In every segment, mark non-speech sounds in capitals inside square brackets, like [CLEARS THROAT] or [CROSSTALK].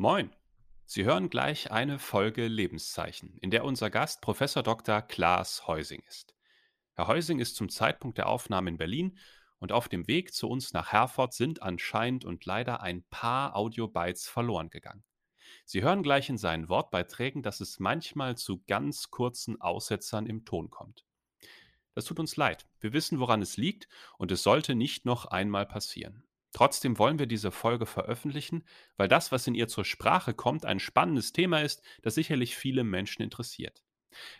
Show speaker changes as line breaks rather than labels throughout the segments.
Moin! Sie hören gleich eine Folge Lebenszeichen, in der unser Gast Professor Dr. Klaas Heusing ist. Herr Heusing ist zum Zeitpunkt der Aufnahme in Berlin und auf dem Weg zu uns nach Herford sind anscheinend und leider ein paar Audiobytes verloren gegangen. Sie hören gleich in seinen Wortbeiträgen, dass es manchmal zu ganz kurzen Aussetzern im Ton kommt. Das tut uns leid. Wir wissen, woran es liegt und es sollte nicht noch einmal passieren. Trotzdem wollen wir diese Folge veröffentlichen, weil das, was in ihr zur Sprache kommt, ein spannendes Thema ist, das sicherlich viele Menschen interessiert.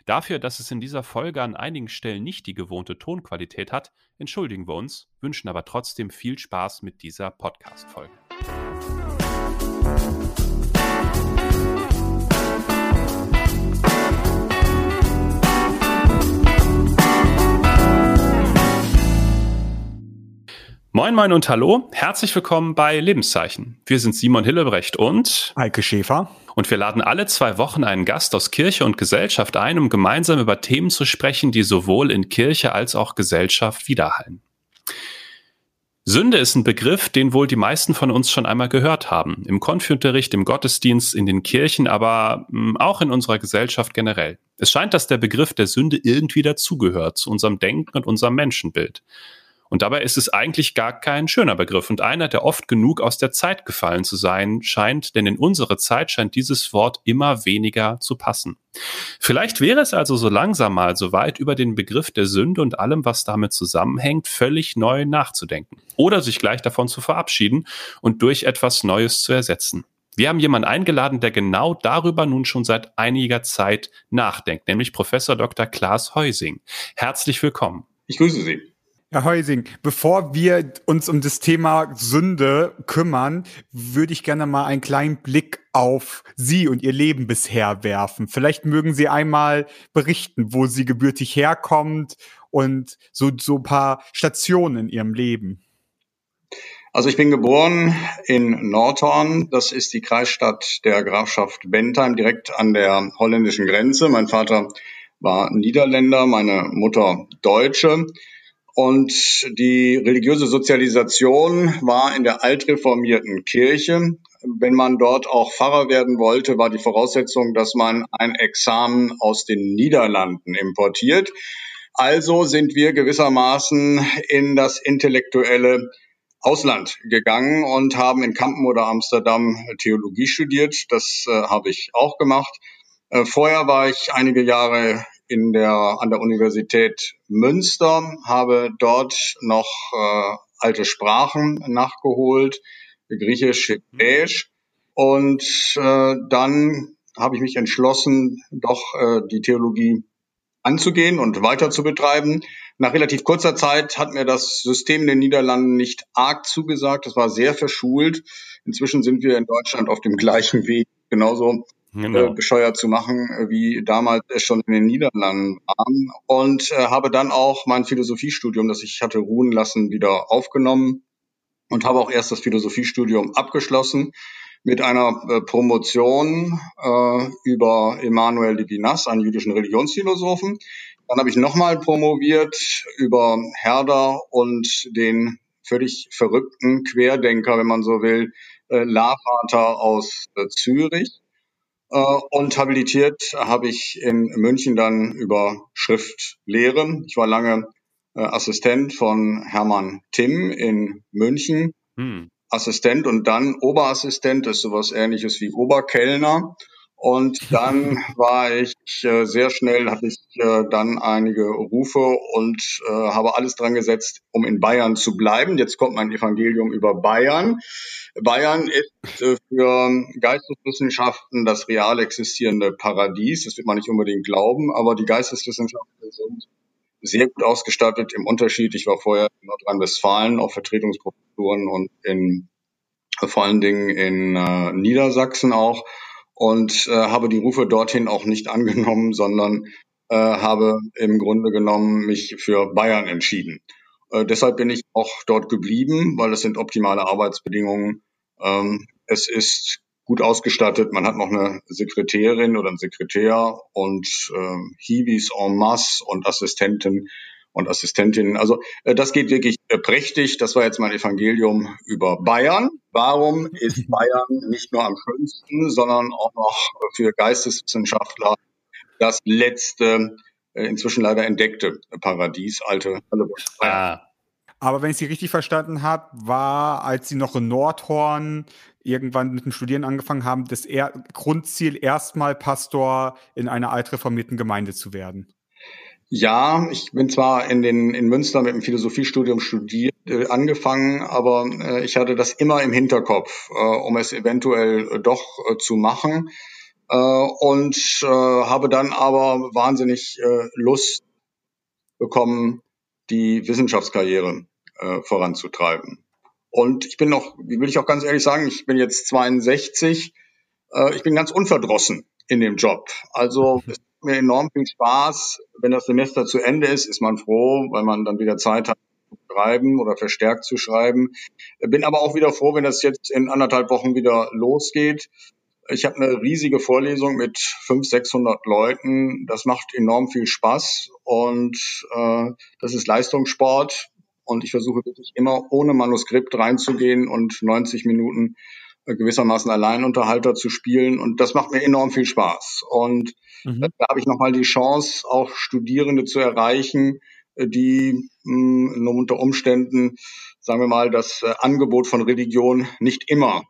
Dafür, dass es in dieser Folge an einigen Stellen nicht die gewohnte Tonqualität hat, entschuldigen wir uns, wünschen aber trotzdem viel Spaß mit dieser Podcast-Folge. Moin, moin und hallo. Herzlich willkommen bei Lebenszeichen. Wir sind Simon Hillebrecht und
Heike Schäfer.
Und wir laden alle zwei Wochen einen Gast aus Kirche und Gesellschaft ein, um gemeinsam über Themen zu sprechen, die sowohl in Kirche als auch Gesellschaft widerhallen. Sünde ist ein Begriff, den wohl die meisten von uns schon einmal gehört haben. Im Konfunterricht, im Gottesdienst, in den Kirchen, aber hm, auch in unserer Gesellschaft generell. Es scheint, dass der Begriff der Sünde irgendwie dazugehört zu unserem Denken und unserem Menschenbild. Und dabei ist es eigentlich gar kein schöner Begriff und einer, der oft genug aus der Zeit gefallen zu sein scheint, denn in unsere Zeit scheint dieses Wort immer weniger zu passen. Vielleicht wäre es also so langsam mal so weit, über den Begriff der Sünde und allem, was damit zusammenhängt, völlig neu nachzudenken oder sich gleich davon zu verabschieden und durch etwas Neues zu ersetzen. Wir haben jemanden eingeladen, der genau darüber nun schon seit einiger Zeit nachdenkt, nämlich Professor Dr. Klaas Heusing. Herzlich willkommen.
Ich grüße Sie.
Herr Heusing, bevor wir uns um das Thema Sünde kümmern, würde ich gerne mal einen kleinen Blick auf Sie und Ihr Leben bisher werfen. Vielleicht mögen Sie einmal berichten, wo Sie gebürtig herkommt und so, so ein paar Stationen in Ihrem Leben.
Also ich bin geboren in Nordhorn. Das ist die Kreisstadt der Grafschaft Bentheim, direkt an der holländischen Grenze. Mein Vater war Niederländer, meine Mutter Deutsche. Und die religiöse Sozialisation war in der altreformierten Kirche. Wenn man dort auch Pfarrer werden wollte, war die Voraussetzung, dass man ein Examen aus den Niederlanden importiert. Also sind wir gewissermaßen in das intellektuelle Ausland gegangen und haben in Kampen oder Amsterdam Theologie studiert. Das äh, habe ich auch gemacht. Äh, vorher war ich einige Jahre in der, an der Universität Münster, habe dort noch äh, alte Sprachen nachgeholt, Griechisch, Hebräisch. Und äh, dann habe ich mich entschlossen, doch äh, die Theologie anzugehen und weiter zu betreiben. Nach relativ kurzer Zeit hat mir das System in den Niederlanden nicht arg zugesagt. Es war sehr verschult. Inzwischen sind wir in Deutschland auf dem gleichen Weg, genauso genau. äh, bescheuert zu machen, äh, wie damals es schon in den Niederlanden war. Und äh, habe dann auch mein Philosophiestudium, das ich hatte ruhen lassen, wieder aufgenommen und habe auch erst das Philosophiestudium abgeschlossen mit einer äh, Promotion äh, über Emanuel Levinas, einen jüdischen Religionsphilosophen. Dann habe ich nochmal promoviert über Herder und den völlig verrückten Querdenker, wenn man so will, äh, Lavater aus äh, Zürich. Äh, und habilitiert habe ich in München dann über Schriftlehre. Ich war lange äh, Assistent von Hermann Timm in München. Hm. Assistent und dann Oberassistent, das ist sowas ähnliches wie Oberkellner. Und dann war ich äh, sehr schnell, hatte ich äh, dann einige Rufe und äh, habe alles dran gesetzt, um in Bayern zu bleiben. Jetzt kommt mein Evangelium über Bayern. Bayern ist äh, für Geisteswissenschaften das real existierende Paradies. Das wird man nicht unbedingt glauben, aber die Geisteswissenschaften sind sehr gut ausgestattet. Im Unterschied, ich war vorher in Nordrhein-Westfalen auf Vertretungsprofessuren und in vor allen Dingen in äh, Niedersachsen auch und äh, habe die Rufe dorthin auch nicht angenommen, sondern äh, habe im Grunde genommen mich für Bayern entschieden. Äh, deshalb bin ich auch dort geblieben, weil es sind optimale Arbeitsbedingungen. Ähm, es ist gut ausgestattet. Man hat noch eine Sekretärin oder einen Sekretär und äh, Hiwis en masse und Assistenten. Und Assistentinnen. Also äh, das geht wirklich äh, prächtig. Das war jetzt mein Evangelium über Bayern. Warum ist Bayern nicht nur am schönsten, sondern auch noch für Geisteswissenschaftler das letzte, äh, inzwischen leider entdeckte Paradies, alte
ah. Aber wenn ich Sie richtig verstanden habe, war, als Sie noch in Nordhorn irgendwann mit dem Studieren angefangen haben, das er Grundziel erstmal Pastor in einer altreformierten Gemeinde zu werden.
Ja, ich bin zwar in den in Münster mit dem Philosophiestudium studiert äh, angefangen, aber äh, ich hatte das immer im Hinterkopf, äh, um es eventuell äh, doch äh, zu machen äh, und habe dann aber wahnsinnig Lust bekommen, die Wissenschaftskarriere voranzutreiben. Und ich bin noch, will ich auch ganz ehrlich sagen, ich bin jetzt 62, ich bin ganz unverdrossen in dem Job. Also es [LAUGHS] mir enorm viel Spaß. Wenn das Semester zu Ende ist, ist man froh, weil man dann wieder Zeit hat zu schreiben oder verstärkt zu schreiben. Bin aber auch wieder froh, wenn das jetzt in anderthalb Wochen wieder losgeht. Ich habe eine riesige Vorlesung mit 500, 600 Leuten. Das macht enorm viel Spaß und äh, das ist Leistungssport. Und ich versuche wirklich immer ohne Manuskript reinzugehen und 90 Minuten gewissermaßen Alleinunterhalter zu spielen. Und das macht mir enorm viel Spaß. Und mhm. da habe ich nochmal die Chance, auch Studierende zu erreichen, äh, die mh, hm, unter Umständen, sagen wir mal, das äh, Angebot von Religion nicht immer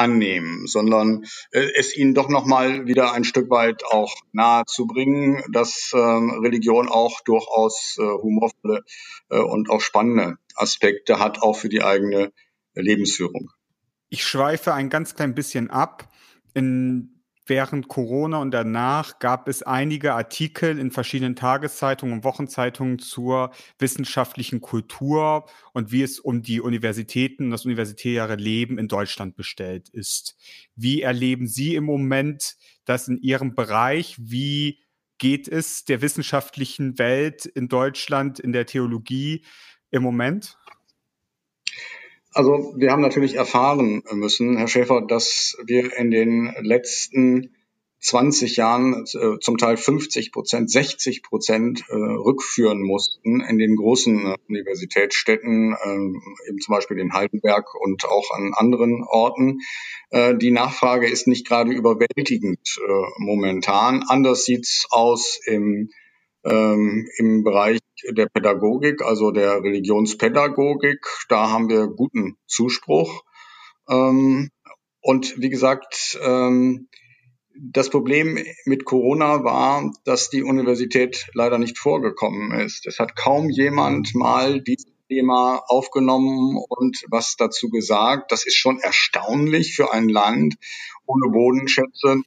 annehmen, sondern äh, es ihnen doch nochmal wieder ein Stück weit auch nahe zu bringen, dass ähm, Religion auch durchaus äh, humorvolle äh, und auch spannende Aspekte hat, auch für die eigene Lebensführung.
Ich schweife ein ganz klein bisschen ab. In, während Corona und danach gab es einige Artikel in verschiedenen Tageszeitungen und Wochenzeitungen zur wissenschaftlichen Kultur und wie es um die Universitäten und das universitäre Leben in Deutschland bestellt ist. Wie erleben Sie im Moment das in Ihrem Bereich? Wie geht es der wissenschaftlichen Welt in Deutschland, in der Theologie im Moment?
Also wir haben natürlich erfahren müssen, Herr Schäfer, dass wir in den letzten 20 Jahren äh, zum Teil 50 Prozent, 60 Prozent äh, rückführen mussten in den großen äh, Universitätsstädten, äh, eben zum Beispiel in Heidelberg und auch an anderen Orten. Die Nachfrage ist nicht gerade überwältigend momentan. Anders sieht's aus im ähm, im Bereich der Pädagogik, also der Religionspädagogik. Da haben wir guten Zuspruch. Ähm, und wie gesagt, ähm, das Problem mit Corona war, dass die Universität leider nicht vorgekommen ist. Es hat kaum jemand mal dieses Thema aufgenommen und was dazu gesagt. Das ist schon erstaunlich für ein Land ohne Bodenschätze,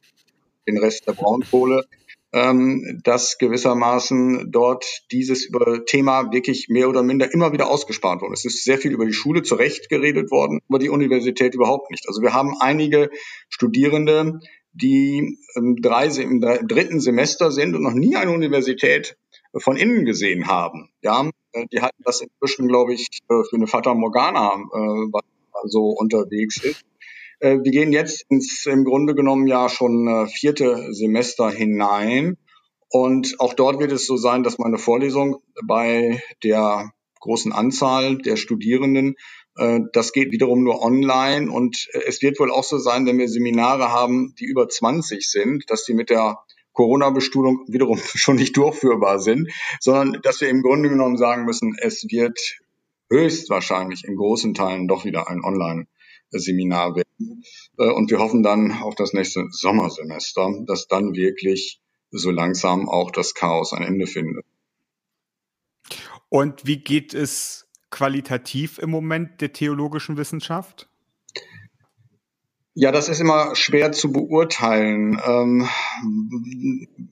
den Rest der Braunkohle ähm, dass gewissermaßen dort dieses Thema wirklich mehr oder minder immer wieder ausgespart wurde. Es ist sehr viel über die Schule zurecht geredet worden, über die Universität überhaupt nicht. Also wir haben einige Studierende, die im, drei, im dritten Semester sind und noch nie eine Universität von innen gesehen haben. Ja, äh, die halten das inzwischen, glaube ich, für eine Fata Morgana, äh, so unterwegs ist. Äh, wir gehen jetzt ins im Grunde genommen ja schon äh, vierte Semester hinein. Und auch dort wird es so sein, dass meine Vorlesung bei der großen Anzahl der Studierenden, äh, das geht wiederum nur online. Und es wird wohl auch so sein, wenn wir Seminare haben, die über 20 sind, dass die mit der Corona-Bestuhlung wiederum [LAUGHS] schon nicht durchführbar sind, sondern dass wir im Grunde genommen sagen müssen, es wird höchstwahrscheinlich in großen Teilen doch wieder ein Online Seminar werden. Äh, und wir hoffen dann auf das nächste Sommersemester, dass dann wirklich so langsam auch das Chaos ein Ende findet.
Und wie geht es qualitativ im Moment der theologischen Wissenschaft?
Ja, das ist immer schwer zu beurteilen. Ähm,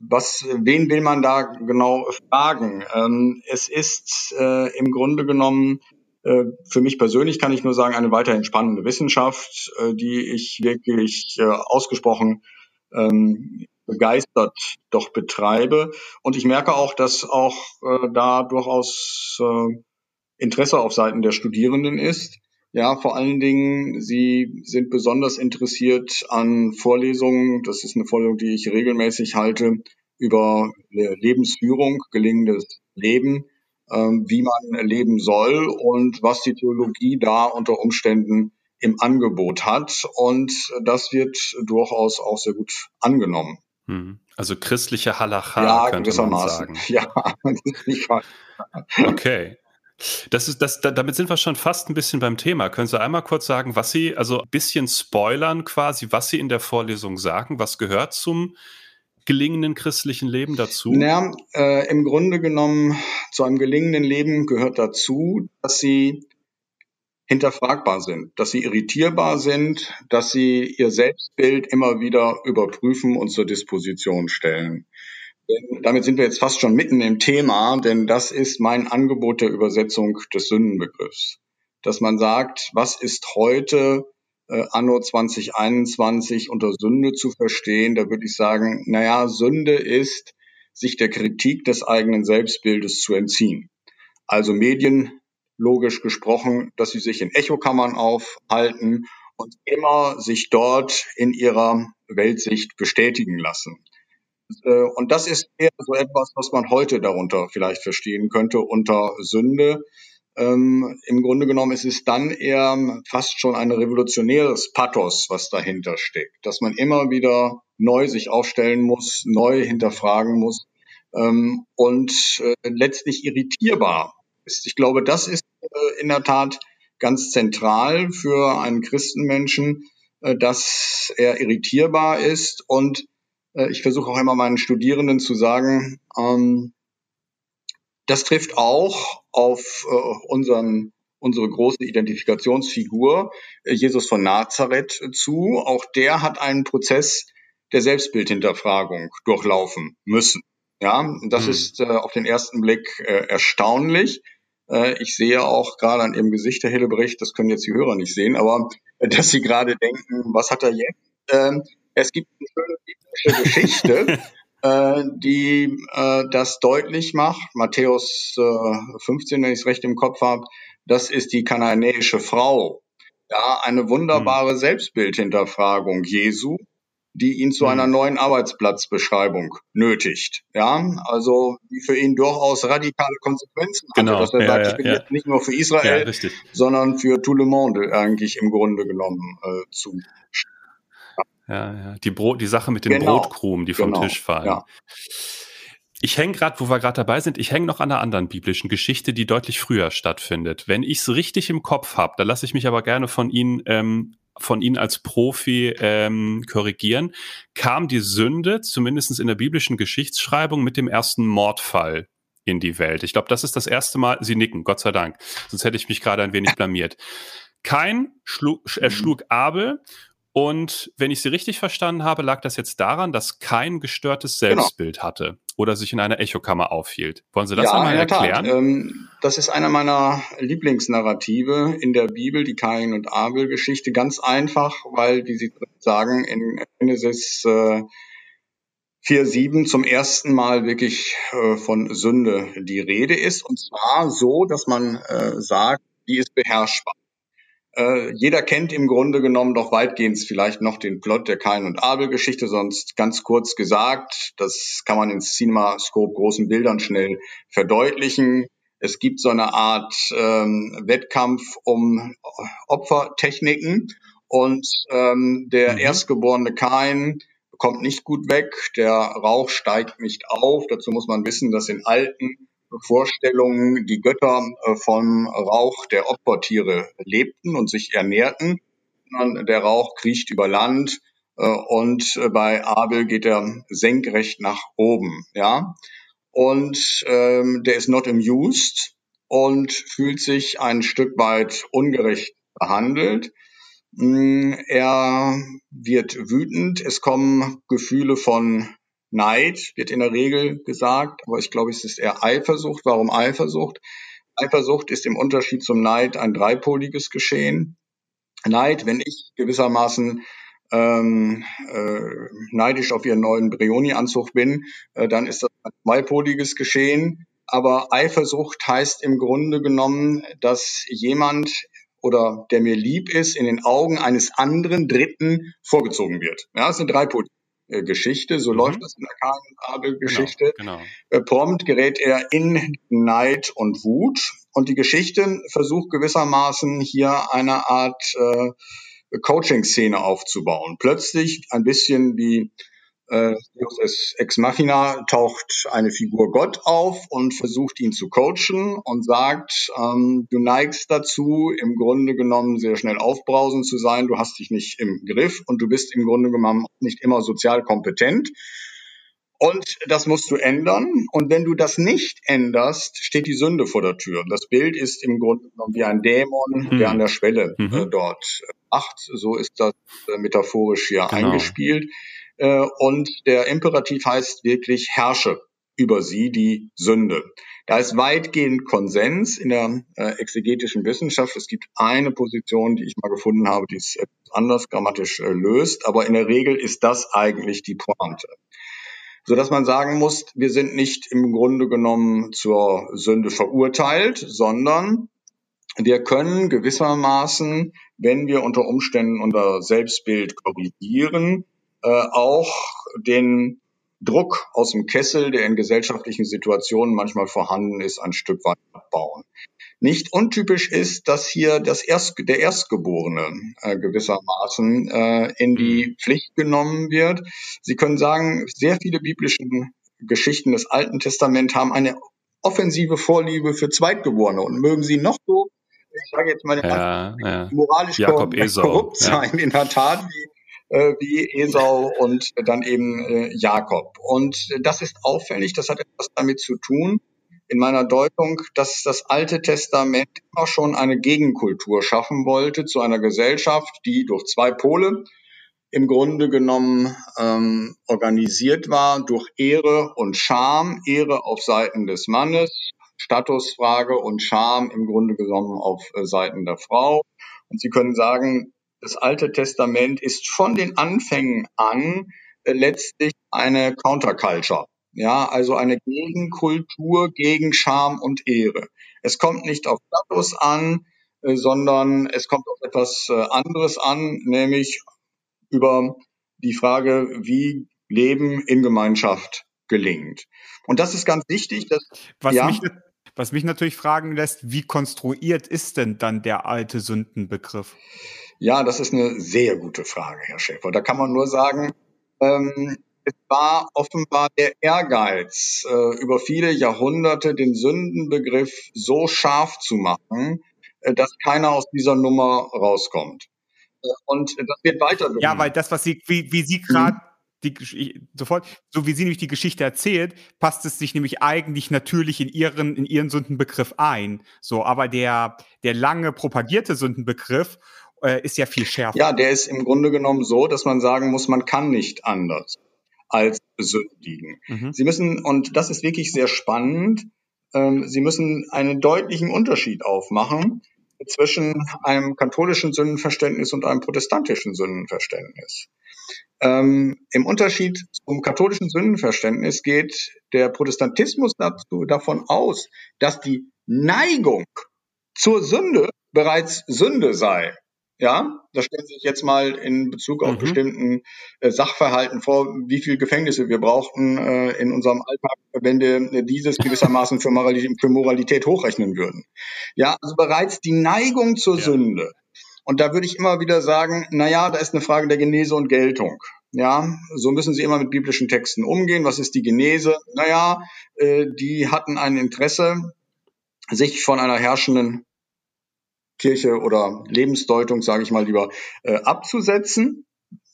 was, wen will man da genau fragen? Ähm, es ist äh, im Grunde genommen für mich persönlich kann ich nur sagen, eine weiterhin spannende Wissenschaft, äh, die ich wirklich äh, ausgesprochen ähm, begeistert doch betreibe. Und ich merke auch, dass auch da durchaus Interesse auf Seiten der Studierenden ist. Ja, vor allen Dingen, sie sind besonders interessiert an Vorlesungen. Das ist eine Vorlesung, die ich regelmäßig halte über Lebensführung, gelingendes Leben wie man leben soll und was die Theologie da unter Umständen im Angebot hat. Und das wird durchaus auch sehr gut angenommen.
Hm. Also christliche Halacha ja, könnte man sagen. [LAUGHS]
Ja,
okay. Das ist, das, damit sind wir schon fast ein bisschen beim Thema. Können Sie einmal kurz sagen, was Sie, also ein bisschen spoilern quasi, was Sie in der Vorlesung sagen? Was gehört zum gelingenden christlichen Leben dazu?
Naja, äh, im Grunde genommen zu einem gelingenden Leben gehört dazu, dass Sie hinterfragbar sind, dass sie irritierbar sind, dass sie ihr Selbstbild immer wieder überprüfen und zur Disposition stellen. Denn damit sind wir jetzt fast schon mitten im Thema, denn das ist mein Angebot der Übersetzung des Sündenbegriffs. Dass man sagt, was ist heute äh, anno 2021 unter Sünde zu verstehen, da würde ich sagen, naja, Sünde ist, sich der Kritik des eigenen Selbstbildes zu entziehen. Also Medien logisch gesprochen, dass sie sich in Echokammern aufhalten und immer sich dort in ihrer Weltsicht bestätigen lassen. Äh, und das ist eher so etwas, was man heute darunter vielleicht verstehen könnte unter Sünde. Ähm, Im Grunde genommen ist es dann eher fast schon ein revolutionäres Pathos, was dahinter steckt, dass man immer wieder neu sich aufstellen muss, neu hinterfragen muss ähm, und äh, letztlich irritierbar ist. Ich glaube, das ist äh, in der Tat ganz zentral für einen Christenmenschen, äh, dass er irritierbar ist. Und äh, ich versuche auch immer meinen Studierenden zu sagen, ähm, das trifft auch auf unseren, unsere große Identifikationsfigur, Jesus von Nazareth, zu. Auch der hat einen Prozess der Selbstbildhinterfragung durchlaufen müssen. Ja, das mhm. ist äh, auf den ersten Blick äh, erstaunlich. Äh, ich sehe auch gerade an Ihrem Gesicht, Herr Hillebrecht, das können jetzt die Hörer nicht sehen, aber äh, dass Sie gerade denken, was hat er jetzt? Ähm, es gibt eine schöne biblische Geschichte, [LAUGHS] äh, die äh, das deutlich macht. Matthäus äh, 15, wenn ich es recht im Kopf habe, das ist die kananäische Frau. Ja, eine wunderbare hm. Selbstbildhinterfragung Jesu die ihn zu einer mhm. neuen Arbeitsplatzbeschreibung nötigt. Ja, also die für ihn durchaus radikale Konsequenzen
genau.
hatte, dass er
ja,
sagt,
ja,
ich bin
ja.
jetzt nicht nur für Israel, sondern für tout le monde eigentlich im Grunde genommen äh, zu.
Ja, ja. Die, Brot, die Sache mit den genau. Brotkrumen, die vom genau. Tisch fallen. Ja. Ich hänge gerade, wo wir gerade dabei sind, ich hänge noch an einer anderen biblischen Geschichte, die deutlich früher stattfindet. Wenn ich es richtig im Kopf habe, da lasse ich mich aber gerne von Ihnen ähm, von Ihnen als Profi ähm, korrigieren, kam die Sünde, zumindest in der biblischen Geschichtsschreibung, mit dem ersten Mordfall in die Welt. Ich glaube, das ist das erste Mal, Sie nicken, Gott sei Dank, sonst hätte ich mich gerade ein wenig blamiert. Kein schlug, erschlug Abel und wenn ich Sie richtig verstanden habe, lag das jetzt daran, dass kein gestörtes genau. Selbstbild genau. hatte oder sich in einer Echokammer aufhielt. Wollen Sie das ja, einmal erklären?
Ähm, das ist einer meiner Lieblingsnarrative in der Bibel, die Kain und Abel Geschichte. Ganz einfach, weil, wie Sie sagen, in Genesis äh, 4.7 zum ersten Mal wirklich äh, von Sünde die Rede ist. Und zwar so, dass man äh, sagt, die ist beherrschbar. Äh, jeder kennt im Grunde genommen doch weitgehend vielleicht noch den Plot der Kain und Abel Geschichte, sonst ganz kurz gesagt, das kann man in CinemaScope großen Bildern schnell verdeutlichen. Es gibt so eine Art ähm, Wettkampf um Opfertechniken und ähm, der mhm. erstgeborene Kain kommt nicht gut weg, der Rauch steigt nicht auf. Dazu muss man wissen, dass in alten Vorstellungen die Götter äh, vom Rauch der Opfertiere lebten und sich ernährten. Der Rauch kriecht über Land äh, und äh, bei Abel geht er senkrecht nach oben. Ja, und ähm, der ist not amused und fühlt sich ein Stück weit ungerecht behandelt. Mm, er wird wütend. Es kommen Gefühle von Neid wird in der Regel gesagt, aber ich glaube, es ist eher Eifersucht. Warum Eifersucht? Eifersucht ist im Unterschied zum Neid ein dreipoliges Geschehen. Neid, wenn ich gewissermaßen ähm, äh, neidisch auf ihren neuen Brioni-Anzug bin, äh, dann ist das ein zweipoliges Geschehen. Aber Eifersucht heißt im Grunde genommen, dass jemand oder der mir lieb ist, in den Augen eines anderen Dritten vorgezogen wird. Ja, es sind drei Poli äh, Geschichte, so mhm. läuft das in der Kahn-Abel-Geschichte. Genau, genau. Äh, prompt gerät er in Neid und Wut und die Geschichte versucht gewissermaßen hier eine Art äh, Coaching-Szene aufzubauen. Plötzlich ein bisschen wie äh, Ex Machina taucht eine Figur Gott auf und versucht ihn zu coachen und sagt, ähm, du neigst dazu, im Grunde genommen sehr schnell aufbrausend zu sein, du hast dich nicht im Griff und du bist im Grunde genommen nicht immer sozial kompetent. Und das musst du ändern. Und wenn du das nicht änderst, steht die Sünde vor der Tür. Das Bild ist im Grunde genommen wie ein Dämon, mhm. der an der Schwelle äh, mhm. dort macht. So ist das äh, metaphorisch hier genau. eingespielt. Äh, und der Imperativ heißt wirklich herrsche über sie die Sünde. Da ist weitgehend Konsens in der äh, exegetischen Wissenschaft. Es gibt eine Position, die ich mal gefunden habe, die es anders grammatisch äh, löst, aber in der Regel ist das eigentlich die Pointe. So dass man sagen muss, wir sind nicht im Grunde genommen zur Sünde verurteilt, sondern wir können gewissermaßen, wenn wir unter Umständen unser Selbstbild korrigieren, äh, auch den Druck aus dem Kessel, der in gesellschaftlichen Situationen manchmal vorhanden ist, ein Stück weit abbauen. Nicht untypisch ist, dass hier das Erst, der Erstgeborene äh, gewissermaßen äh, in die mhm. Pflicht genommen wird. Sie können sagen, sehr viele biblische Geschichten des Alten Testaments haben eine offensive Vorliebe für Zweitgeborene und mögen sie noch so, ich sage jetzt mal, ja, ja. moralisch Jakob korrupt sein, ja. in der Tat, wie äh, wie Esau und dann eben äh, Jakob. Und das ist auffällig, das hat etwas damit zu tun, in meiner Deutung, dass das Alte Testament immer schon eine Gegenkultur schaffen wollte zu einer Gesellschaft, die durch zwei Pole im Grunde genommen ähm, organisiert war durch Ehre und Scham, Ehre auf Seiten des Mannes, Statusfrage und Scham im Grunde genommen auf äh, Seiten der Frau. Und Sie können sagen, das Alte Testament ist von den Anfängen an äh, letztlich eine Counterculture. Ja, also eine Gegenkultur gegen Scham und Ehre. Es kommt nicht auf Status an, äh, sondern es kommt auf etwas äh, anderes an, nämlich über die Frage, wie Leben in Gemeinschaft gelingt. Und das ist ganz wichtig. Dass,
was, ja, mich, was mich natürlich fragen lässt, wie konstruiert ist denn dann der alte Sündenbegriff?
Ja, das ist eine sehr gute Frage, Herr Schäfer. Da kann man nur sagen, ähm, es war offenbar der Ehrgeiz, äh, über viele Jahrhunderte den Sündenbegriff so scharf zu machen, äh, dass keiner aus dieser Nummer rauskommt. Äh, und das wird weiter.
Ja, weil das, was Sie, wie, wie Sie gerade mhm die, sofort, so wie sie nämlich die Geschichte erzählt, passt es sich nämlich eigentlich natürlich in ihren, in ihren Sündenbegriff ein. So, aber der, der lange propagierte Sündenbegriff äh, ist ja viel schärfer.
Ja, der ist im Grunde genommen so, dass man sagen muss, man kann nicht anders als sündigen. Mhm. Sie müssen, und das ist wirklich sehr spannend, ähm, Sie müssen einen deutlichen Unterschied aufmachen zwischen einem katholischen Sündenverständnis und einem protestantischen Sündenverständnis. Ähm, Im Unterschied zum katholischen Sündenverständnis geht der Protestantismus dazu, davon aus, dass die Neigung zur Sünde bereits Sünde sei. Ja, da stellen Sie sich jetzt mal in Bezug auf mhm. bestimmten äh, Sachverhalten vor, wie viel Gefängnisse wir brauchten äh, in unserem Alltag, wenn wir dieses gewissermaßen für Moralität, für Moralität hochrechnen würden. Ja, also bereits die Neigung zur ja. Sünde. Und da würde ich immer wieder sagen, na ja, da ist eine Frage der Genese und Geltung. Ja, so müssen Sie immer mit biblischen Texten umgehen. Was ist die Genese? Naja, äh, die hatten ein Interesse, sich von einer herrschenden Kirche oder Lebensdeutung, sage ich mal lieber, äh, abzusetzen.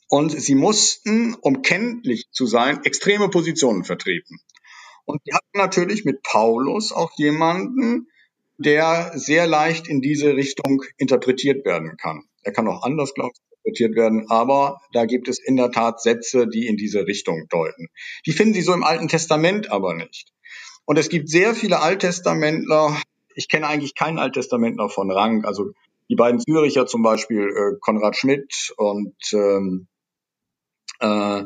Und sie mussten, um kenntlich zu sein, extreme Positionen vertreten. Und sie hatten natürlich mit Paulus auch jemanden, der sehr leicht in diese Richtung interpretiert werden kann. Er kann auch anders, glaube ich, interpretiert werden, aber da gibt es in der Tat Sätze, die in diese Richtung deuten. Die finden Sie so im Alten Testament aber nicht. Und es gibt sehr viele Alttestamentler, ich kenne eigentlich keinen Alttestamentler von Rang. Also die beiden Züricher zum Beispiel, äh, Konrad Schmidt und ähm, äh,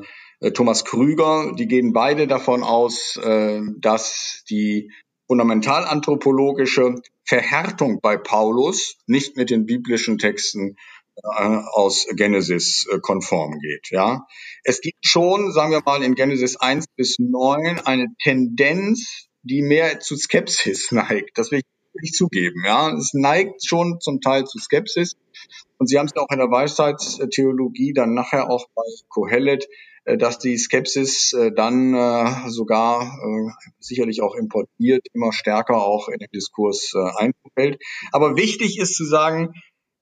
Thomas Krüger, die gehen beide davon aus, äh, dass die fundamentalanthropologische Verhärtung bei Paulus nicht mit den biblischen Texten äh, aus Genesis äh, konform geht. Ja, es gibt schon, sagen wir mal, in Genesis 1 bis 9 eine Tendenz, die mehr zu Skepsis [LAUGHS] neigt. Das will ich nicht zugeben. Ja, es neigt schon zum Teil zu Skepsis. Und Sie haben es auch in der Weisheitstheologie dann nachher auch bei Kohelet, äh, dass die Skepsis äh, dann äh, sogar sicherlich auch importiert immer stärker auch in den Diskurs einfällt. Aber wichtig ist zu sagen,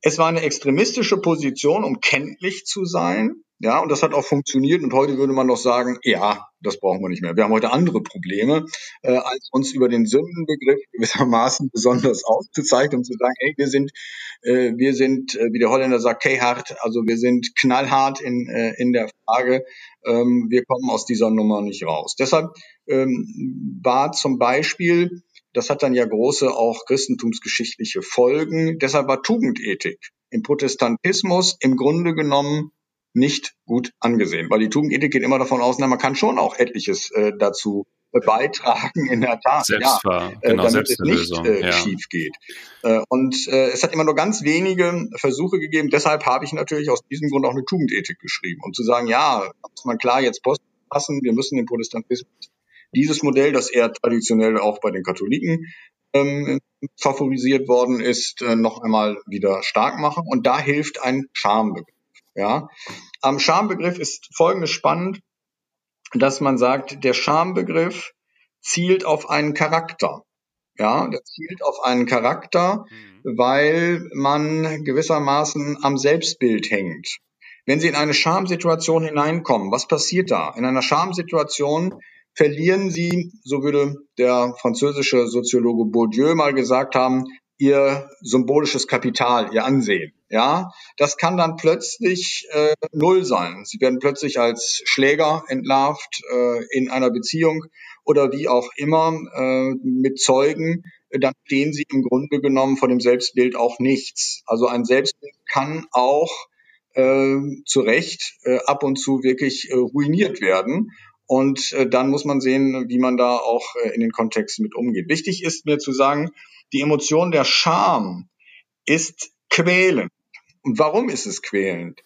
es war eine extremistische Position, um kenntlich zu sein. Ja, und das hat auch funktioniert. Und heute würde man noch sagen, ja, das brauchen wir nicht mehr. Wir haben heute andere Probleme, äh, als uns über den Sündenbegriff gewissermaßen [LAUGHS] besonders auszuzeichnen und zu sagen, hey, wir sind, äh, wir sind, äh, wie der Holländer sagt, keihard, also wir sind knallhart in, äh, in der Frage, ähm, wir kommen aus dieser Nummer nicht raus. Deshalb ähm, war zum Beispiel das hat dann ja große auch christentumsgeschichtliche Folgen. Deshalb war Tugendethik im Protestantismus im Grunde genommen nicht gut angesehen, weil die Tugendethik geht immer davon aus, na, man kann schon auch etliches äh, dazu beitragen in der Tat,
selbst ja, äh, genau,
damit es nicht äh, ja. schief geht. Äh, und äh, es hat immer nur ganz wenige Versuche gegeben. Deshalb habe ich natürlich aus diesem Grund auch eine Tugendethik geschrieben, um zu sagen, ja, muss man klar jetzt Post passen, wir müssen den Protestantismus dieses Modell, das eher traditionell auch bei den Katholiken ähm, favorisiert worden ist, äh, noch einmal wieder stark machen. Und da hilft ein Schambegriff. Ja, am Schambegriff ist Folgendes spannend, dass man sagt, der Schambegriff zielt auf einen Charakter. Ja, der zielt auf einen Charakter, mhm. weil man gewissermaßen am Selbstbild hängt. Wenn Sie in eine Schamsituation hineinkommen, was passiert da? In einer Schamsituation verlieren sie, so würde der französische Soziologe Bourdieu mal gesagt haben, ihr symbolisches Kapital, ihr Ansehen. Ja, das kann dann plötzlich äh, null sein. Sie werden plötzlich als Schläger entlarvt äh, in einer Beziehung oder wie auch immer äh, mit Zeugen. Dann stehen sie im Grunde genommen vor dem Selbstbild auch nichts. Also ein Selbstbild kann auch äh, zu Recht äh, ab und zu wirklich äh, ruiniert werden. Und äh, dann muss man sehen, wie man da auch äh, in den Kontexten mit umgeht. Wichtig ist mir zu sagen, die Emotion der Scham ist quälend. Und warum ist es quälend?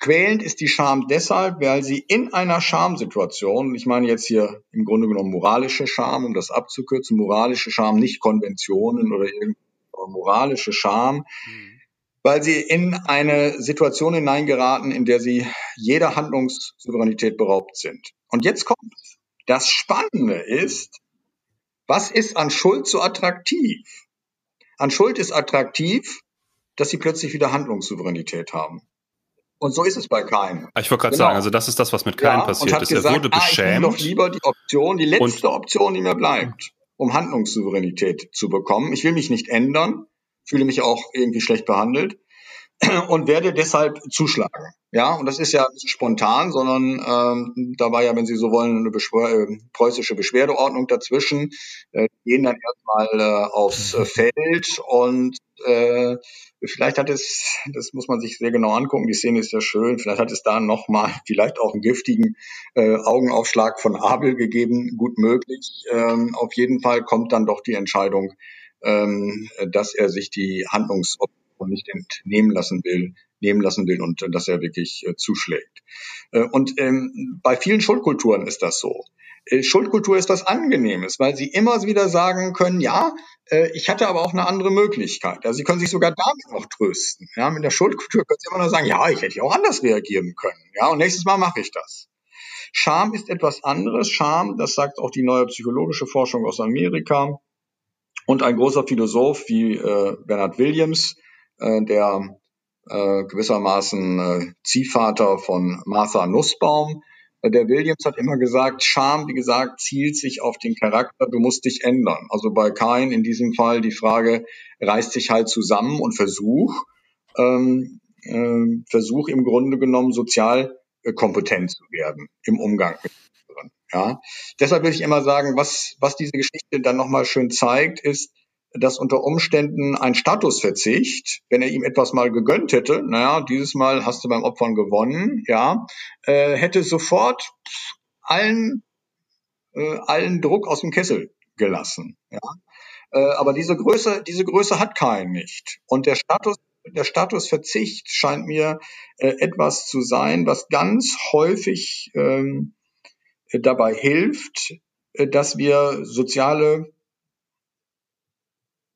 Quälend ist die Scham deshalb, weil sie in einer Schamsituation, ich meine jetzt hier im Grunde genommen moralische Scham, um das abzukürzen, moralische Scham, nicht Konventionen oder irgendeine moralische Scham, mhm weil sie in eine Situation hineingeraten, in der sie jeder Handlungssouveränität beraubt sind. Und jetzt kommt das Spannende ist, was ist an Schuld so attraktiv? An Schuld ist attraktiv, dass sie plötzlich wieder Handlungssouveränität haben. Und so ist es bei keinem.
Ich wollte gerade genau. sagen, also das ist das, was mit Kain ja, passiert ist.
Gesagt, er wurde beschämt. Ah, ich doch lieber die Option, die letzte Option, die mir bleibt, um Handlungssouveränität zu bekommen. Ich will mich nicht ändern fühle mich auch irgendwie schlecht behandelt [CLEARS THROAT] und werde deshalb zuschlagen. Ja, und das ist ja nicht spontan, sondern ähm, da war ja, wenn Sie so wollen, eine Beschwer äh, preußische Beschwerdeordnung dazwischen. Äh, gehen dann erstmal äh, aufs äh, Feld und äh, vielleicht hat es, das muss man sich sehr genau angucken, die Szene ist ja schön, vielleicht hat es da nochmal, vielleicht auch einen giftigen äh, Augenaufschlag von Abel gegeben, gut möglich. Ähm, auf jeden Fall kommt dann doch die Entscheidung, ähm, dass er sich die Handlungsoption nicht entnehmen lassen will, nehmen lassen will und äh, dass er wirklich äh, zuschlägt. Äh, und ähm, bei vielen Schuldkulturen ist das so. Äh, Schuldkultur ist was Angenehmes, weil sie immer wieder sagen können, ja, äh, ich hatte aber auch eine andere Möglichkeit. Also sie können sich sogar damit noch trösten. Ja, mit der Schuldkultur können sie immer noch sagen, ja, ich hätte auch anders reagieren können. Ja, und nächstes Mal mache ich das. Scham ist etwas anderes. Scham, das sagt auch die neue psychologische Forschung aus Amerika, und ein großer Philosoph wie äh, Bernard Williams, äh, der äh, gewissermaßen äh, Ziehvater von Martha Nussbaum. Äh, der Williams hat immer gesagt, Scham, wie gesagt, zielt sich auf den Charakter, du musst dich ändern. Also bei Kain in diesem Fall die Frage, reißt sich halt zusammen und versuch, ähm, äh, versuch im Grunde genommen sozial äh, kompetent zu werden im Umgang mit ja, deshalb würde ich immer sagen, was, was diese Geschichte dann nochmal schön zeigt, ist, dass unter Umständen ein Statusverzicht, wenn er ihm etwas mal gegönnt hätte, naja, dieses Mal hast du beim Opfern gewonnen, ja, äh, hätte sofort allen, äh, allen Druck aus dem Kessel gelassen, ja. Äh, aber diese Größe, diese Größe hat keinen nicht. Und der Status der Status Verzicht scheint mir äh, etwas zu sein, was ganz häufig ähm, dabei hilft, äh, dass wir soziale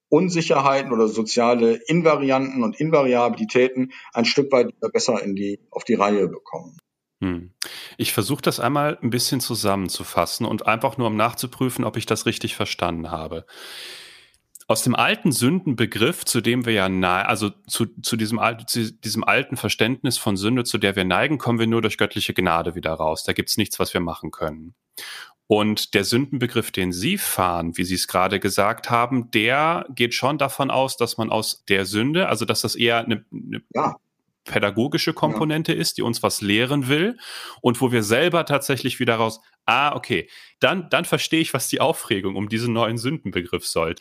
Unsicherheiten oder soziale Invarianten und Invariabilitäten ein Stück weit besser in die, auf die Reihe bekommen.
Hm. Ich versuche das einmal ein bisschen zusammenzufassen und einfach nur um nachzuprüfen, ob ich das richtig verstanden habe. Aus dem alten Sündenbegriff, zu dem wir ja nahe, also zu, zu, diesem, zu diesem alten Verständnis von Sünde, zu der wir neigen, kommen wir nur durch göttliche Gnade wieder raus. Da gibt's nichts, was wir machen können. Und der Sündenbegriff, den Sie fahren, wie Sie es gerade gesagt haben, der geht schon davon aus, dass man aus der Sünde, also dass das eher eine, eine ja pädagogische Komponente ja. ist, die uns was lehren will und wo wir selber tatsächlich wieder raus, ah, okay, dann, dann verstehe ich, was die Aufregung um diesen neuen Sündenbegriff soll.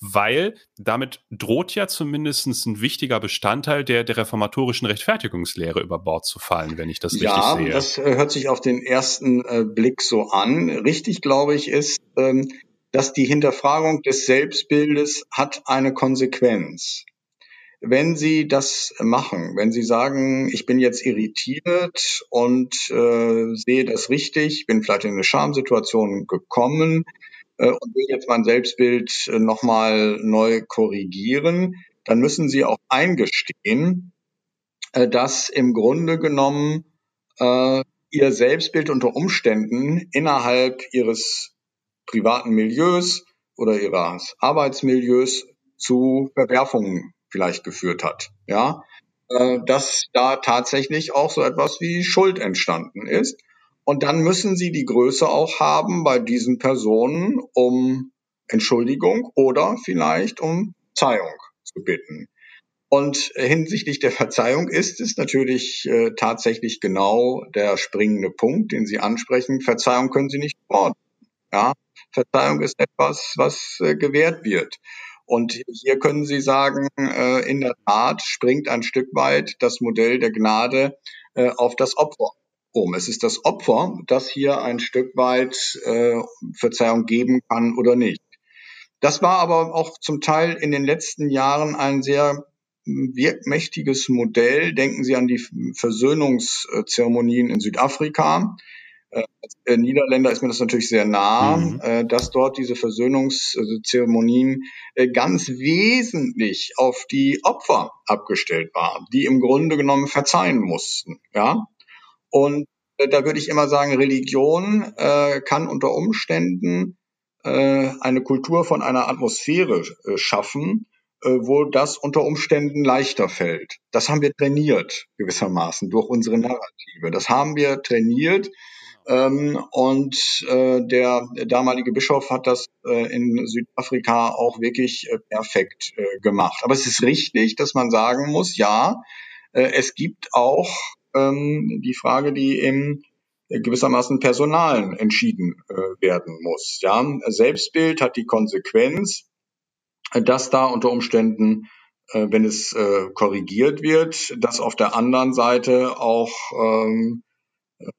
Weil damit droht ja zumindest ein wichtiger Bestandteil der, der reformatorischen Rechtfertigungslehre über Bord zu fallen, wenn ich das richtig
ja,
sehe.
Ja, das äh, hört sich auf den ersten äh, Blick so an. Richtig, glaube ich, ist, ähm, dass die Hinterfragung des Selbstbildes hat eine Konsequenz wenn Sie das machen, wenn Sie sagen, ich bin jetzt irritiert und äh, sehe das richtig, bin vielleicht in eine Schamsituation gekommen äh, und will jetzt mein Selbstbild äh, nochmal neu korrigieren, dann müssen Sie auch eingestehen, äh, dass im Grunde genommen äh, Ihr Selbstbild unter Umständen innerhalb Ihres privaten Milieus oder Ihres Arbeitsmilieus zu Verwerfungen vielleicht geführt hat. Ja, äh, dass da tatsächlich auch so etwas wie Schuld entstanden ist. Und dann müssen sie die Größe auch haben bei diesen Personen, um Entschuldigung oder vielleicht um Verzeihung zu bitten. Und hinsichtlich der Verzeihung ist es natürlich äh, tatsächlich genau der springende Punkt, den Sie ansprechen. Verzeihung können Sie nicht fordern. Ja, Verzeihung ist etwas, was äh, gewährt wird. Und hier können Sie sagen, äh, in der Tat springt ein Stück weit das Modell der Gnade äh, auf das Opfer um. Es ist das Opfer, das hier ein Stück weit äh, Verzeihung geben kann oder nicht. Das war aber auch zum Teil in den letzten Jahren ein sehr wirkmächtiges Modell. Denken Sie an die Versöhnungszeremonien in Südafrika. Als äh, Niederländer ist mir das natürlich sehr nah, mhm. äh, dass dort diese Versöhnungszeremonien äh, ganz wesentlich auf die Opfer abgestellt waren, die im Grunde genommen verzeihen mussten. Ja, und da würde ich immer sagen, Religion kann unter Umständen eine Kultur von einer Atmosphäre schaffen, wo das unter Umständen leichter fällt. Das haben wir trainiert gewissermaßen durch unsere Narrative. Das haben wir trainiert ähm, und äh, der, damalige Bischof hat das äh, in Südafrika auch wirklich äh, perfekt äh, gemacht. Aber es ist richtig, dass man sagen muss, ja, äh, es gibt auch ähm, die Frage, die im gewissermaßen Personalen entschieden äh, werden muss. Ja, Selbstbild hat die Konsequenz, dass da unter Umständen, äh, wenn es äh, korrigiert wird, dass auf der anderen Seite auch ähm,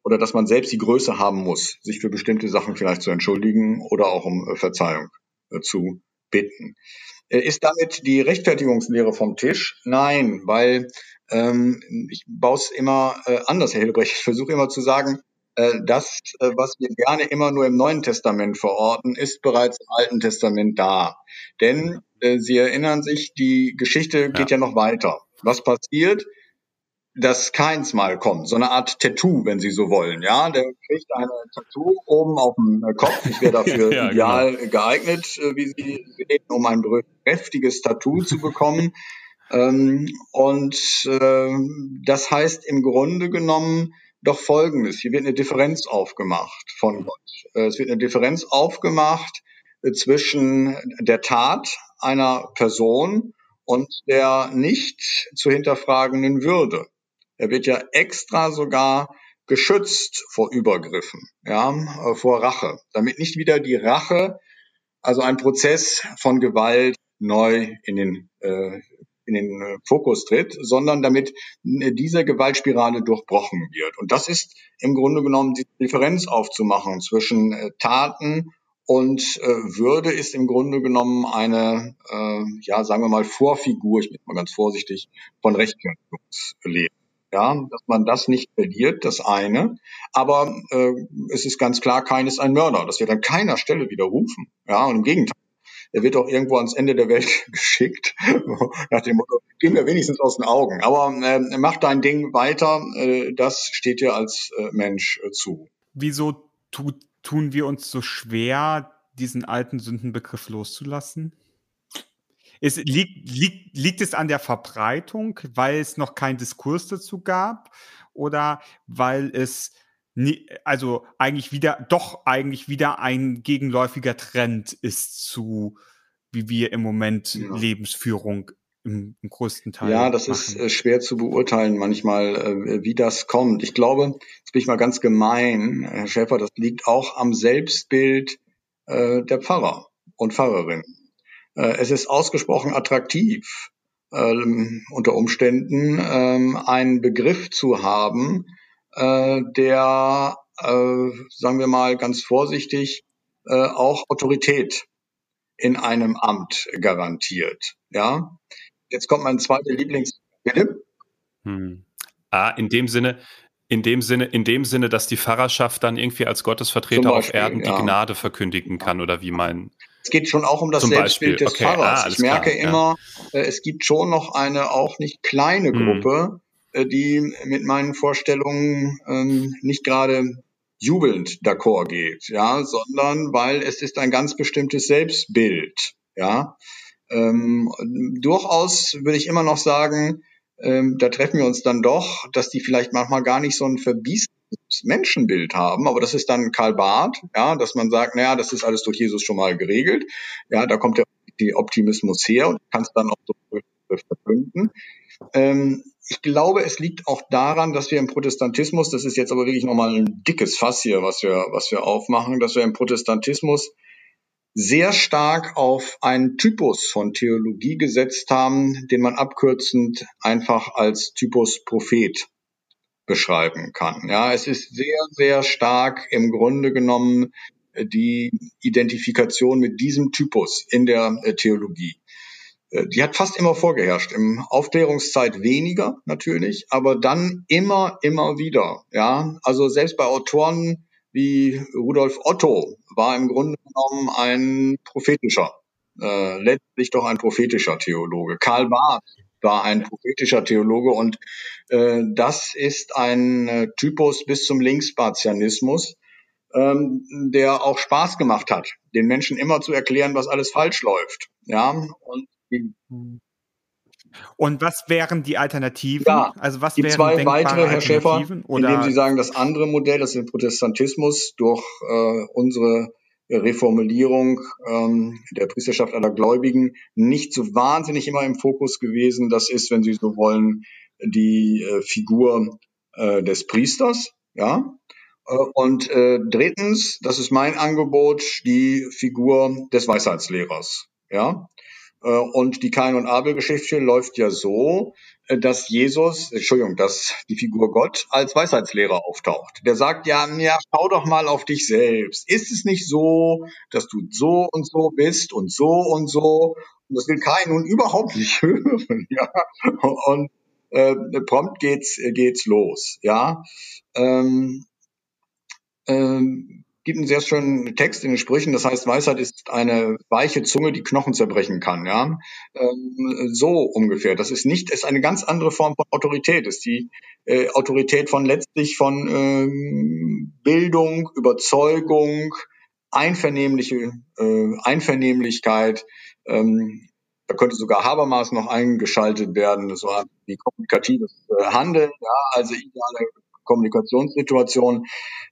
oder dass man selbst die Größe haben muss, sich für bestimmte Sachen vielleicht zu entschuldigen oder auch um äh, Verzeihung äh, zu bitten. Äh, ist damit die Rechtfertigungslehre vom Tisch? Nein, weil ähm, ich baue es immer äh, anders, Herr Hilbrecht. Ich versuche immer zu sagen, äh, das, äh, was wir gerne immer nur im Neuen Testament verorten, ist bereits im Alten Testament da. Denn Sie erinnern sich, die Geschichte geht ja, ja noch weiter. Was passiert? Dass keins mal kommt, so eine Art Tattoo, wenn Sie so wollen. Ja, der kriegt eine Tattoo oben auf dem äh, Kopf. Ich wäre [LAUGHS] dafür ja, ideal genau. geeignet, äh, wie Sie sehen, um ein kräftiges Tattoo zu bekommen. [LAUGHS] ähm, und äh, das heißt im Grunde genommen doch Folgendes. Hier wird eine Differenz aufgemacht von Gott. Äh, es wird eine Differenz aufgemacht zwischen der Tat einer Person und der nicht zu hinterfragenden Würde. Er wird ja extra sogar geschützt vor Übergriffen, ja, äh, vor Rache, damit nicht wieder die Rache, also ein Prozess von Gewalt neu in den äh, in den äh, Fokus tritt, sondern damit äh, diese Gewaltspirale durchbrochen wird. Und das ist im Grunde genommen die Differenz aufzumachen zwischen Taten Und äh, Würde ist im Grunde genommen eine, äh, ja, sagen wir mal, Vorfigur, ich bin mal ganz vorsichtig, von Rechtfertigungsleben. Ja, dass man das nicht verliert, das eine. Aber äh, es ist ganz klar, keines ein Mörder. Das wird an keiner Stelle widerrufen. Ja, und im Gegenteil. Er wird auch irgendwo ans Ende der Welt [LAUGHS] geschickt, [LAUGHS] nach dem Motto, gehen wir wenigstens aus den Augen. Aber äh, mach dein Ding weiter, äh, das steht dir als äh, Mensch äh, zu.
Wieso tut tun wir uns so schwer, diesen alten Sündenbegriff loszulassen? Es liegt, liegt, liegt es an der Verbreitung, weil es noch keinen Diskurs dazu gab oder weil es nie, also eigentlich wieder, doch eigentlich wieder ein gegenläufiger Trend ist zu, wie wir im Moment ja. Lebensführung im, im größten Teil.
Ja, das machen. ist äh, schwer zu beurteilen manchmal, äh, wie das kommt. Ich glaube, jetzt bin ich mal ganz gemein, Herr Schäfer, das liegt auch am Selbstbild äh, der Pfarrer und Pfarrerin. Äh, es ist ausgesprochen attraktiv, ähm, unter Umständen ähm, einen Begriff zu haben, äh, der, äh, sagen wir mal ganz vorsichtig, äh, auch Autorität in einem Amt garantiert. Ja, Jetzt kommt mein zweiter Lieblings. Bitte?
Hm. Ah, in dem Sinne, in dem Sinne, in dem Sinne, dass die Pfarrerschaft dann irgendwie als Gottesvertreter Beispiel, auf Erden ja. die Gnade verkündigen kann oder wie mein.
Es geht schon auch um das Selbstbild Beispiel. des okay. Pfarrers. Ah, ich merke klar, immer, ja. Äh, es gibt schon noch eine auch nicht kleine hm. Gruppe, hm. die mit meinen Vorstellungen ähm, nicht gerade jubelnd d'accord geht, ja, sondern weil es ist ein ganz bestimmtes Selbstbild, ja. Ähm, durchaus würde ich immer noch sagen, ähm, da treffen wir uns dann doch, dass die vielleicht manchmal gar nicht so ein verbiesenes Menschenbild haben, aber das ist dann Karl Barth, ja, dass man sagt, naja, das ist alles durch Jesus schon mal geregelt, ja, da kommt der Optimismus her und kann dann auch so verkünden. Ähm, ich glaube, es liegt auch daran, dass wir im Protestantismus, das ist jetzt aber wirklich nochmal ein dickes Fass hier, was wir, was wir aufmachen, dass wir im Protestantismus sehr stark auf einen Typus von Theologie gesetzt haben, den man abkürzend einfach als Typus Prophet beschreiben kann. Ja, es ist sehr, sehr stark im Grunde genommen die Identifikation mit diesem Typus in der äh, Theologie. Äh, die hat fast immer vorgeherrscht. Im Aufklärungszeit weniger natürlich, aber dann immer, immer wieder. Ja, also selbst bei Autoren wie Rudolf Otto war im Grunde genommen ein prophetischer, äh, letztlich doch ein prophetischer Theologe. Karl Barth war ein prophetischer Theologe und äh, das ist ein äh, Typus bis zum Linkspartianismus, ähm, der auch Spaß gemacht hat, den Menschen immer zu erklären, was alles falsch läuft. Ja, und
und was wären die Alternativen?
Ja, also was die wären zwei weitere, Herr Schäfer, oder? indem Sie sagen, das andere Modell, das ist der Protestantismus, durch äh, unsere Reformulierung ähm, der Priesterschaft aller Gläubigen nicht so wahnsinnig immer im Fokus gewesen. Das ist, wenn Sie so wollen, die äh, Figur äh, des Priesters, ja. Äh, und äh, drittens, das ist mein Angebot, die Figur des Weisheitslehrers, ja. Äh, und die Kain- und Abel-Geschichte läuft ja so, dass Jesus, Entschuldigung, dass die Figur Gott als Weisheitslehrer auftaucht. Der sagt ja, ja, schau doch mal auf dich selbst. Ist es nicht so, dass du so und so bist und so und so? Und das will Kain nun überhaupt nicht [LAUGHS] hören, ja. Und äh, prompt geht's geht's los, ja. Ähm, ähm, gibt einen sehr schönen Text in den Sprüchen, das heißt, Weisheit ist eine weiche Zunge, die Knochen zerbrechen kann, ja. Ähm, so ungefähr. Das ist nicht, ist eine ganz andere Form von Autorität, ist die äh, Autorität von letztlich von ähm, Bildung, Überzeugung, einvernehmliche äh, Einvernehmlichkeit, ähm, da könnte sogar Habermas noch eingeschaltet werden. Das war die kommunikatives äh, Handeln, ja, also ideale Kommunikationssituation.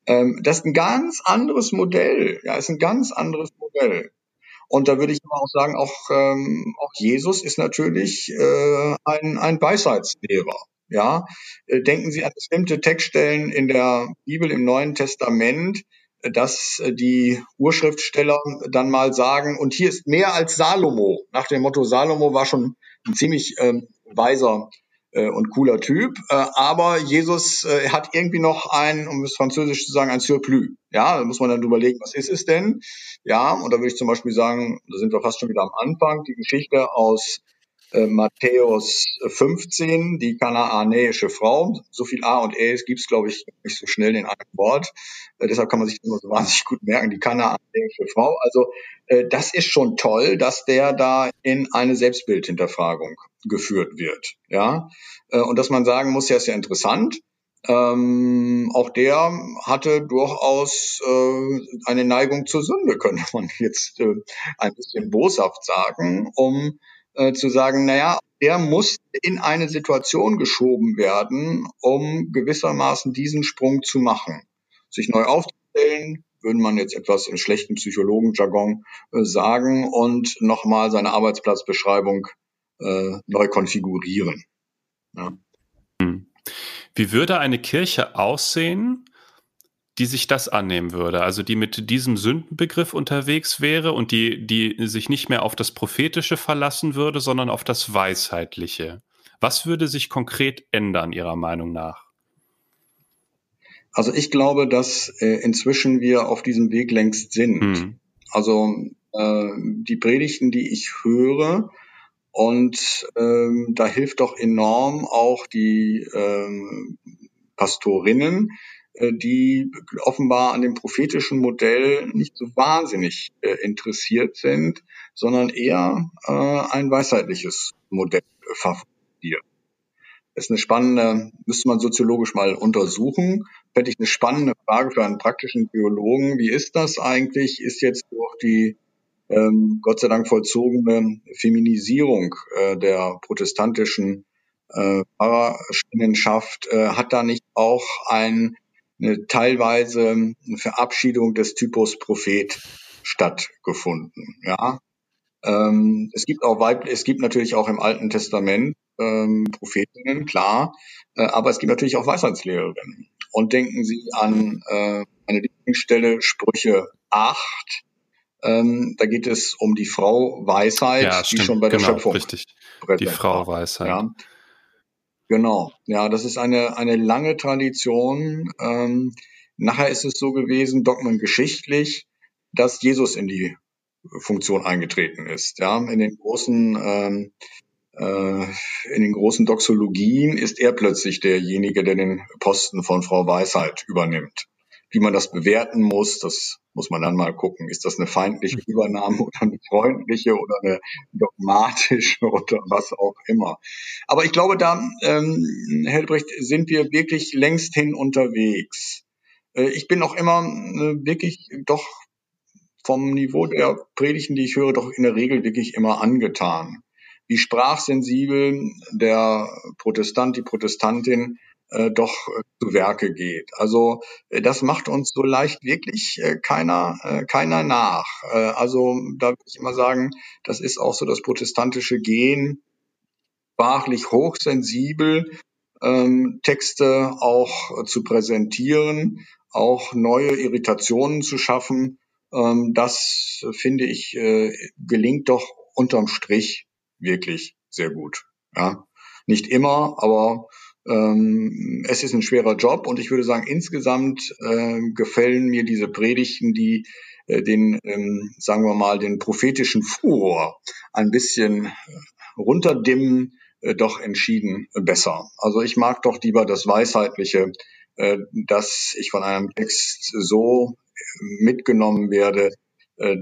Ähm, das ist ein ganz anderes Modell. Ja, ist ein ganz anderes Modell. Und da würde ich immer auch sagen, auch, ähm, auch Jesus ist natürlich äh, ein, ein Weisheitslehrer. Ja, äh, denken Sie an bestimmte Textstellen in der Bibel im Neuen Testament, dass äh, die Urschriftsteller dann mal sagen, und hier ist mehr als Salomo. Nach dem Motto, Salomo war schon ein ziemlich ähm, weiser und cooler Typ. Äh, aber Jesus äh, hat irgendwie noch ein, um es französisch zu sagen, ein Surplus. Ja, da muss man dann überlegen, was ist es denn? Ja, und da würde ich zum Beispiel sagen, da sind wir fast schon wieder am Anfang, die Geschichte aus äh, Matthäus 15, die kanaanäische Frau. So viel A und E gibt es, glaube ich, nicht so schnell in einem Wort. Äh, deshalb kann man sich immer so [LAUGHS] wahnsinnig gut merken, die kanaanäische Frau. Also äh, das ist schon toll, dass der da in eine Selbstbildhinterfragung geführt wird. Ja, äh, und dass man sagen muss, ja, ist ja interessant. Ähm, auch der hatte durchaus äh, eine Neigung zur Sünde, [LAUGHS] könnte man jetzt äh, ein bisschen boshaft sagen, um äh, zu sagen, naja, er muss in eine Situation geschoben werden, um gewissermaßen diesen Sprung zu machen. Sich neu aufzustellen, würde man jetzt etwas im schlechten Psychologenjargon äh, sagen, und nochmal seine Arbeitsplatzbeschreibung äh, neu konfigurieren. Ja.
Hm. Wie würde eine Kirche aussehen, die sich das annehmen würde, also die mit diesem Sündenbegriff unterwegs wäre und die, die sich nicht mehr auf das Prophetische verlassen würde, sondern auf das Weisheitliche. Was würde sich konkret ändern, Ihrer Meinung nach?
Also ich glaube, dass äh, inzwischen wir auf diesem Weg längst sind. Hm. Also äh, die Predigten, die ich höre, und ähm, da hilft doch enorm auch die ähm, Pastorinnen, äh, die offenbar an dem prophetischen Modell nicht so wahnsinnig äh, interessiert sind, sondern eher äh, ein weisheitliches Modell favorisieren. Das ist eine spannende, müsste man soziologisch mal untersuchen. Fände ich eine spannende Frage für einen praktischen Biologen. Wie ist das eigentlich? Ist jetzt durch die ähm, Gott sei Dank vollzogene Feminisierung äh, der protestantischen äh, Pfarrerinnenschaft, äh, hat da nicht auch ein eine teilweise Verabschiedung des Typus Prophet stattgefunden. Ja, ähm, es gibt auch Weib es gibt natürlich auch im Alten Testament ähm, Prophetinnen, klar, äh, aber es gibt natürlich auch Weisheitslehrerinnen. Und denken Sie an äh, eine Lieblingsstelle Sprüche 8. Ähm, da geht es um die Frau Weisheit,
ja,
die schon bei der
genau,
Schöpfung
richtig. Die Frau Weisheit.
Ja. Genau, ja, das ist eine, eine lange Tradition. Ähm, nachher ist es so gewesen, dogmengeschichtlich, dass Jesus in die Funktion eingetreten ist. Ja, in den großen ähm, äh, in den großen Doxologien ist er plötzlich derjenige, der den Posten von Frau Weisheit übernimmt. Wie man das bewerten muss, das muss man dann mal gucken. Ist das eine feindliche hm. Übernahme oder eine freundliche oder eine dogmatische [LAUGHS] oder was auch immer. Aber ich glaube, da, ähm, Helbrecht, sind wir wirklich längst hin unterwegs. Äh, ich bin auch immer äh, wirklich doch vom Niveau der Predigten, die ich höre, doch in der Regel wirklich immer angetan. Wie sprachsensibel der Protestant, die Protestantin äh, doch äh, zu Werke geht. Also äh, das macht uns so leicht wirklich äh, keiner, äh, keiner nach. Äh, also da würde ich immer sagen, das ist auch so das protestantische Gen, sprachlich hochsensibel, ähm, Texte auch zu präsentieren, auch neue Irritationen zu schaffen. Ähm, das finde ich äh, gelingt doch unterm Strich wirklich sehr gut. Ja, nicht immer, aber ähm, es ist ein schwerer Job und ich würde sagen, insgesamt äh, gefällen mir diese Predigten, die äh, den, ähm, sagen wir mal, den prophetischen Furor ein bisschen äh, runterdimmen, äh, doch entschieden besser. Also ich mag doch lieber das Weisheitliche, äh, dass ich von einem Text so äh, mitgenommen werde,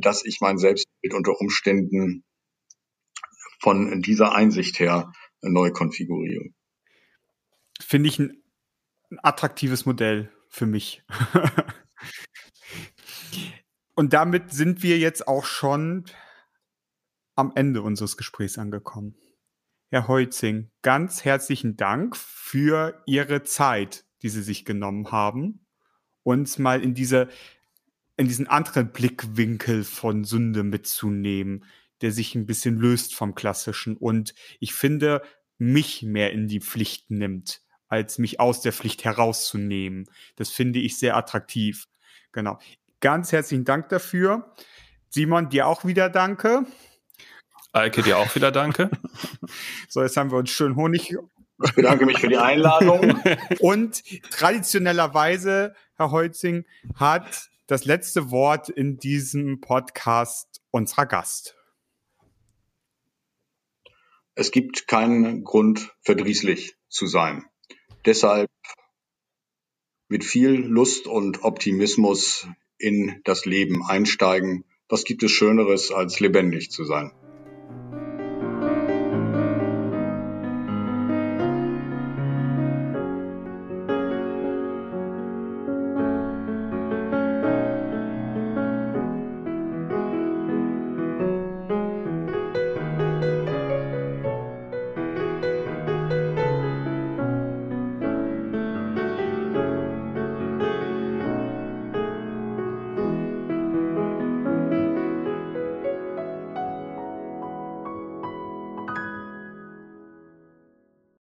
dass ich mein Selbstbild unter Umständen von dieser Einsicht her neu konfiguriere
finde ich ein, ein attraktives Modell für mich. [LAUGHS] Und damit sind wir jetzt auch schon am Ende unseres Gesprächs angekommen. Herr Heuzing, ganz herzlichen Dank für Ihre Zeit, die Sie sich genommen haben, uns mal in diese in diesen anderen Blickwinkel von Sünde mitzunehmen, der sich ein bisschen löst vom klassischen und ich finde mich mehr in die Pflicht nimmt als mich aus der Pflicht herauszunehmen. Das finde ich sehr attraktiv. Genau. Ganz herzlichen Dank dafür. Simon, dir auch wieder danke.
Eike, dir auch wieder danke. [LAUGHS]
so, jetzt haben wir uns schön Honig
Ich bedanke mich für die Einladung. [LAUGHS]
Und traditionellerweise, Herr Holzing, hat das letzte Wort in diesem Podcast unserer Gast.
Es gibt keinen Grund, verdrießlich zu sein. Deshalb mit viel Lust und Optimismus in das Leben einsteigen. Was gibt es Schöneres, als lebendig zu sein?